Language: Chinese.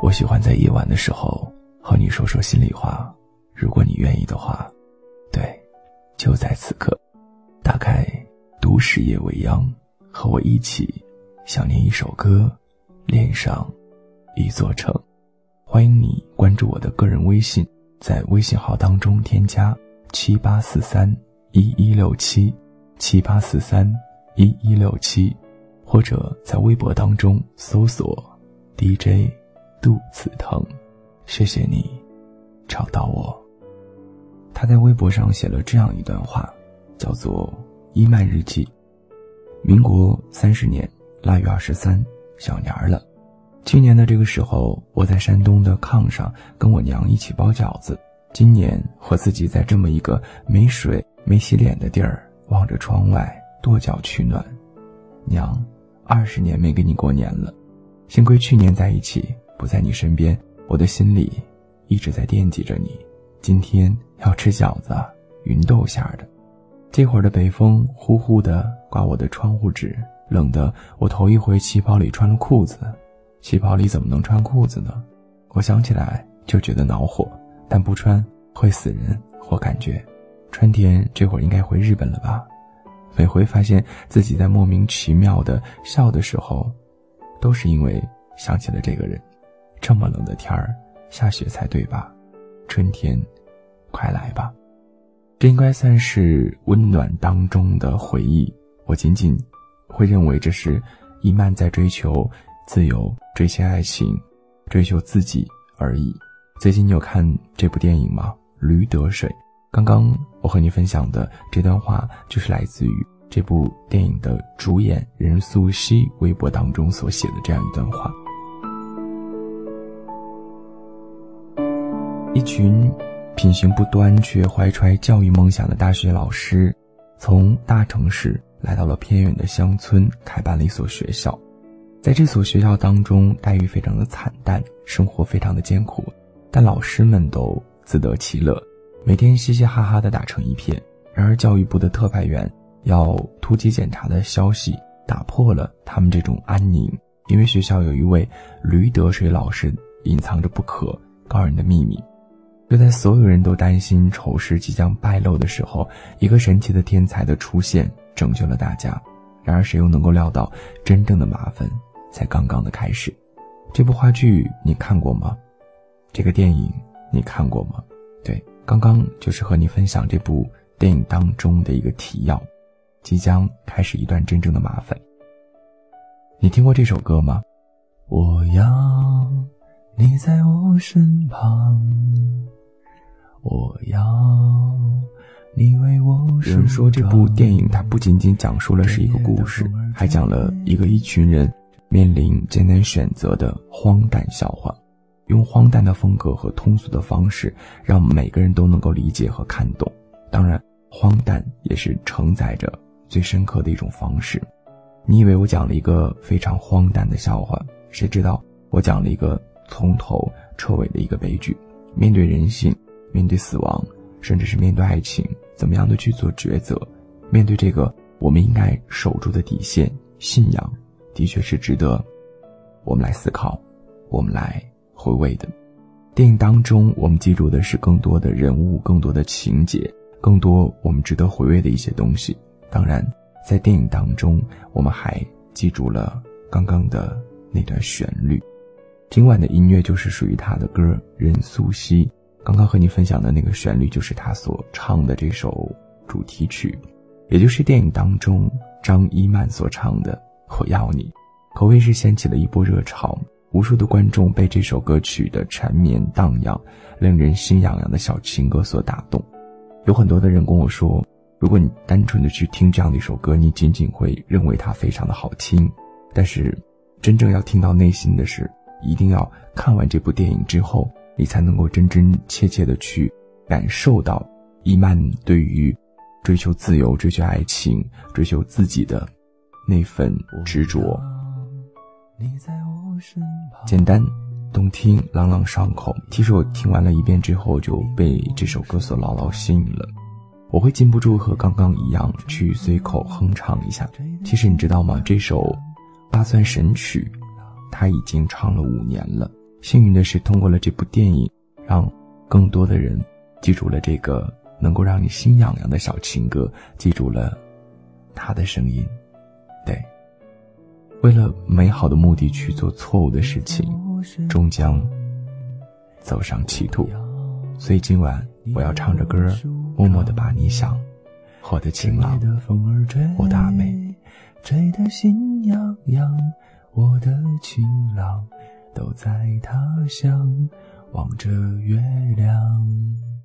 我喜欢在夜晚的时候和你说说心里话，如果你愿意的话，对，就在此刻，打开都市夜未央，和我一起想念一首歌，恋上一座城。欢迎你关注我的个人微信，在微信号当中添加七八四三一一六七七八四三一一六七，或者在微博当中搜索 DJ。肚子疼，谢谢你找到我。他在微博上写了这样一段话，叫做《伊曼日记》。民国三十年腊月二十三，小年儿了。去年的这个时候，我在山东的炕上跟我娘一起包饺子。今年我自己在这么一个没水、没洗脸的地儿，望着窗外跺脚取暖。娘，二十年没跟你过年了，幸亏去年在一起。不在你身边，我的心里一直在惦记着你。今天要吃饺子，芸豆馅的。这会儿的北风呼呼的刮我的窗户纸，冷的我头一回旗袍里穿了裤子。旗袍里怎么能穿裤子呢？我想起来就觉得恼火，但不穿会死人。我感觉，春天这会儿应该回日本了吧？每回发现自己在莫名其妙的笑的时候，都是因为想起了这个人。这么冷的天儿，下雪才对吧？春天，快来吧！这应该算是温暖当中的回忆。我仅仅会认为这是伊曼在追求自由、追求爱情、追求自己而已。最近你有看这部电影吗？《驴得水》。刚刚我和你分享的这段话，就是来自于这部电影的主演任素汐微博当中所写的这样一段话。一群品行不端却怀揣教育梦想的大学老师，从大城市来到了偏远的乡村，开办了一所学校。在这所学校当中，待遇非常的惨淡，生活非常的艰苦，但老师们都自得其乐，每天嘻嘻哈哈的打成一片。然而，教育部的特派员要突击检查的消息打破了他们这种安宁，因为学校有一位驴得水老师隐藏着不可告人的秘密。就在所有人都担心丑事即将败露的时候，一个神奇的天才的出现拯救了大家。然而，谁又能够料到，真正的麻烦才刚刚的开始？这部话剧你看过吗？这个电影你看过吗？对，刚刚就是和你分享这部电影当中的一个提要，即将开始一段真正的麻烦。你听过这首歌吗？我要你在我身旁。我要你为我。有人说，这部电影它不仅仅讲述了是一个故事，还讲了一个一群人面临艰难选择的荒诞笑话，用荒诞的风格和通俗的方式，让每个人都能够理解和看懂。当然，荒诞也是承载着最深刻的一种方式。你以为我讲了一个非常荒诞的笑话，谁知道我讲了一个从头彻尾的一个悲剧。面对人性。面对死亡，甚至是面对爱情，怎么样的去做抉择？面对这个我们应该守住的底线——信仰，的确是值得我们来思考、我们来回味的。电影当中，我们记住的是更多的人物、更多的情节、更多我们值得回味的一些东西。当然，在电影当中，我们还记住了刚刚的那段旋律。今晚的音乐就是属于他的歌，任素汐。刚刚和你分享的那个旋律，就是他所唱的这首主题曲，也就是电影当中张一曼所唱的《我要你》，可谓是掀起了一波热潮。无数的观众被这首歌曲的缠绵荡漾、令人心痒痒的小情歌所打动。有很多的人跟我说，如果你单纯的去听这样的一首歌，你仅仅会认为它非常的好听。但是，真正要听到内心的是，一定要看完这部电影之后。你才能够真真切切的去感受到伊曼对于追求自由、追求爱情、追求自己的那份执着。简单动听，朗朗上口。其实我听完了一遍之后，就被这首歌所牢牢吸引了。我会禁不住和刚刚一样去随口哼唱一下。其实你知道吗？这首八算神曲，他已经唱了五年了。幸运的是，通过了这部电影，让更多的人记住了这个能够让你心痒痒的小情歌，记住了他的声音。对，为了美好的目的去做错误的事情，终将走上歧途。所以今晚我要唱着歌，默默的把你想，我的情郎，我的阿妹，吹得心痒痒，我的情郎，都在他乡望着月亮。